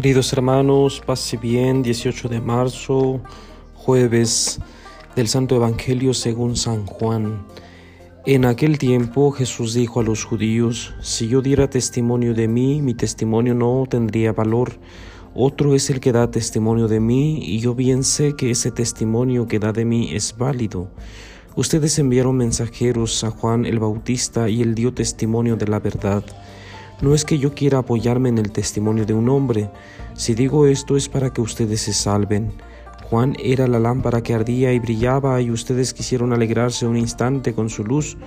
Queridos hermanos, pase bien, 18 de marzo, jueves del Santo Evangelio según San Juan. En aquel tiempo Jesús dijo a los judíos, si yo diera testimonio de mí, mi testimonio no tendría valor. Otro es el que da testimonio de mí, y yo bien sé que ese testimonio que da de mí es válido. Ustedes enviaron mensajeros a Juan el Bautista y él dio testimonio de la verdad. No es que yo quiera apoyarme en el testimonio de un hombre. Si digo esto es para que ustedes se salven. Juan era la lámpara que ardía y brillaba y ustedes quisieron alegrarse un instante con su luz.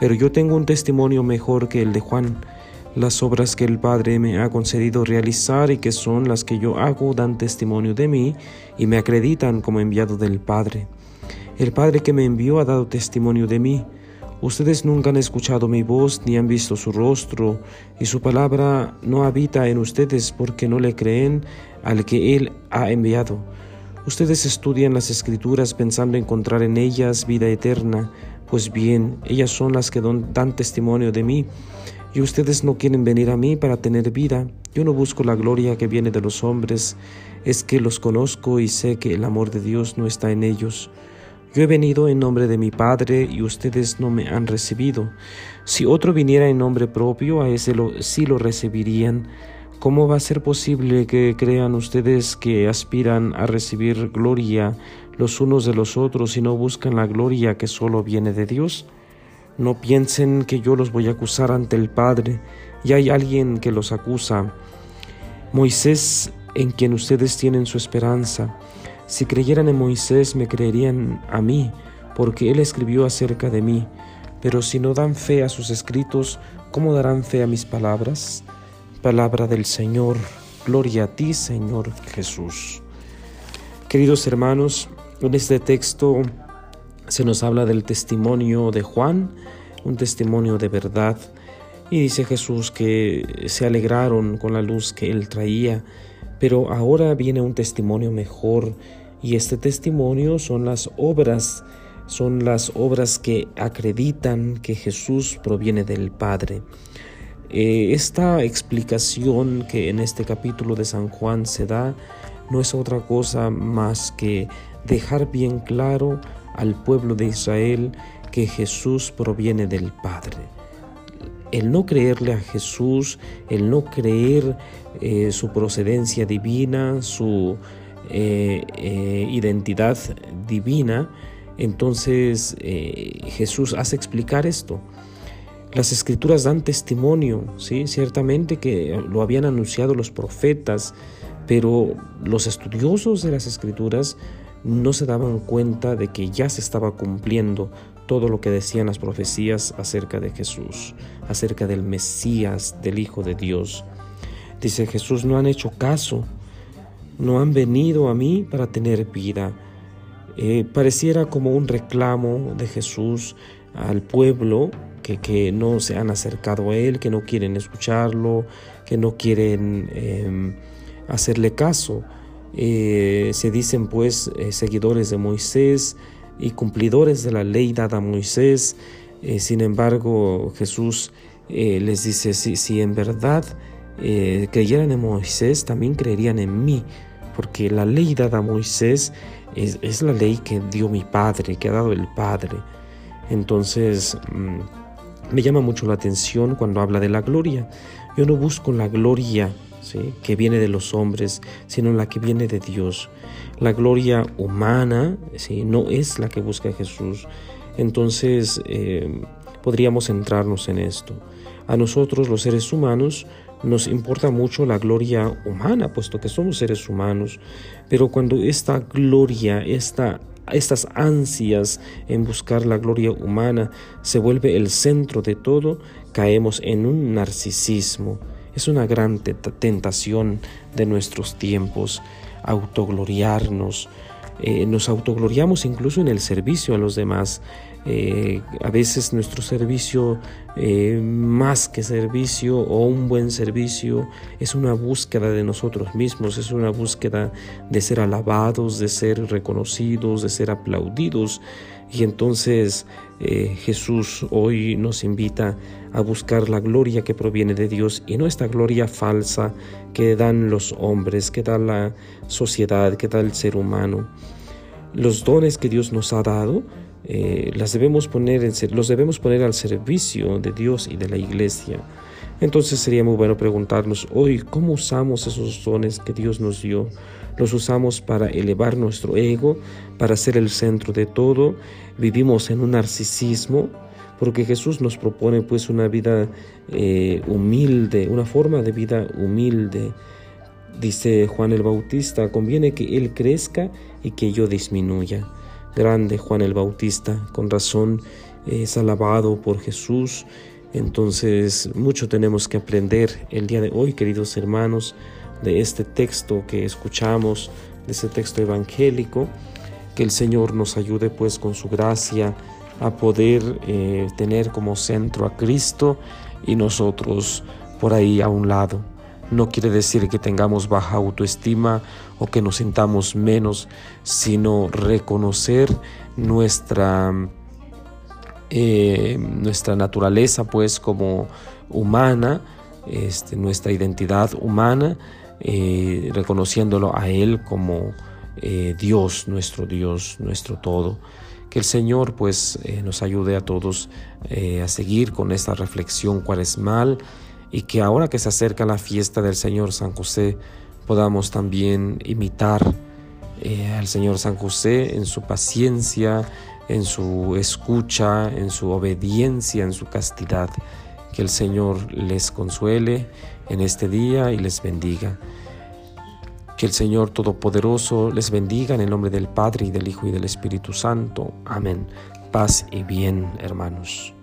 Pero yo tengo un testimonio mejor que el de Juan. Las obras que el Padre me ha concedido realizar y que son las que yo hago dan testimonio de mí y me acreditan como enviado del Padre. El Padre que me envió ha dado testimonio de mí. Ustedes nunca han escuchado mi voz ni han visto su rostro, y su palabra no habita en ustedes porque no le creen al que Él ha enviado. Ustedes estudian las escrituras pensando encontrar en ellas vida eterna, pues bien, ellas son las que dan testimonio de mí, y ustedes no quieren venir a mí para tener vida. Yo no busco la gloria que viene de los hombres, es que los conozco y sé que el amor de Dios no está en ellos. Yo he venido en nombre de mi Padre y ustedes no me han recibido. Si otro viniera en nombre propio, a ese sí lo recibirían. ¿Cómo va a ser posible que crean ustedes que aspiran a recibir gloria los unos de los otros y no buscan la gloria que solo viene de Dios? No piensen que yo los voy a acusar ante el Padre, y hay alguien que los acusa. Moisés, en quien ustedes tienen su esperanza, si creyeran en Moisés, me creerían a mí, porque él escribió acerca de mí. Pero si no dan fe a sus escritos, ¿cómo darán fe a mis palabras? Palabra del Señor, gloria a ti, Señor Jesús. Queridos hermanos, en este texto se nos habla del testimonio de Juan, un testimonio de verdad. Y dice Jesús que se alegraron con la luz que él traía pero ahora viene un testimonio mejor y este testimonio son las obras, son las obras que acreditan que Jesús proviene del Padre. Eh, esta explicación que en este capítulo de San Juan se da no es otra cosa más que dejar bien claro al pueblo de Israel que Jesús proviene del Padre el no creerle a Jesús, el no creer eh, su procedencia divina, su eh, eh, identidad divina, entonces Jesús hace explicar esto. Las escrituras dan testimonio, ¿sí? ciertamente que lo habían anunciado los profetas, pero los estudiosos de las escrituras no se daban cuenta de que ya se estaba cumpliendo todo lo que decían las profecías acerca de Jesús, acerca del Mesías, del Hijo de Dios. Dice Jesús, no han hecho caso, no han venido a mí para tener vida. Eh, pareciera como un reclamo de Jesús al pueblo que, que, no se han acercado a Él, que no quieren escucharlo, que no quieren em, hacerle caso. Eh, se dicen pues eh, seguidores de Moisés y cumplidores de la ley dada a Moisés. Eh, sin embargo, Jesús les dice, si, si en verdad creyeran en Moisés, también creerían en mí, porque la ley dada a Moisés es, es, la ley que dio mi Padre, que ha dado el Padre. Entonces, mm, me llama mucho la atención cuando habla de la gloria. Yo no busco la gloria que viene de los hombres, sino la que viene de Dios. La gloria humana ¿sí? no es la que busca Jesús. Entonces eh, podríamos centrarnos en esto. A nosotros los seres humanos nos importa mucho la gloria humana, puesto que somos seres humanos, pero cuando esta gloria, esta estas ansias en buscar la gloria humana se vuelve el centro de todo, caemos en un narcisismo, es una gran tentación de nuestros tiempos autogloriarnos. Eh, nos autogloriamos incluso en el servicio a los demás. Eh, a veces nuestro servicio, eh, más que servicio o un buen servicio, es una búsqueda de nosotros mismos, es una búsqueda de ser alabados, de ser reconocidos, de ser aplaudidos. Y entonces eh, Jesús hoy nos invita a buscar la gloria que proviene de Dios y no esta gloria falsa que dan los hombres, que da la sociedad, que da el ser humano. Los dones que Dios nos ha dado, eh, las debemos poner los debemos poner al servicio de Dios y de la iglesia. Entonces sería muy bueno preguntarnos hoy cómo usamos esos dones que Dios nos dio. Los usamos para elevar nuestro ego, para ser el centro de todo. Vivimos en un narcisismo, porque Jesús nos propone pues una vida eh, humilde, una forma de vida humilde. Dice Juan el Bautista, conviene que Él crezca y que yo disminuya. Grande Juan el Bautista, con razón es alabado por Jesús entonces, mucho tenemos que aprender el día de hoy, queridos hermanos, de este texto que escuchamos, de este texto evangélico. Que el Señor nos ayude pues con su gracia a poder eh, tener como centro a Cristo y nosotros por ahí a un lado. No quiere decir que tengamos baja autoestima o que nos sintamos menos, sino reconocer nuestra eh, nuestra naturaleza pues como humana, este, nuestra identidad humana, eh, reconociéndolo a Él como eh, Dios, nuestro Dios, nuestro todo. Que el Señor pues nos ayude a todos a seguir con esta reflexión cuaresmal y que ahora que se acerca la fiesta del Señor San José podamos también imitar al Señor San José en su paciencia, en su escucha, en su obediencia, en su castidad. Que el Señor les consuele en este día y les bendiga. Que el Señor Todopoderoso les bendiga en el nombre del Padre y del Hijo y del Espíritu Santo. Amén. Paz y bien, hermanos.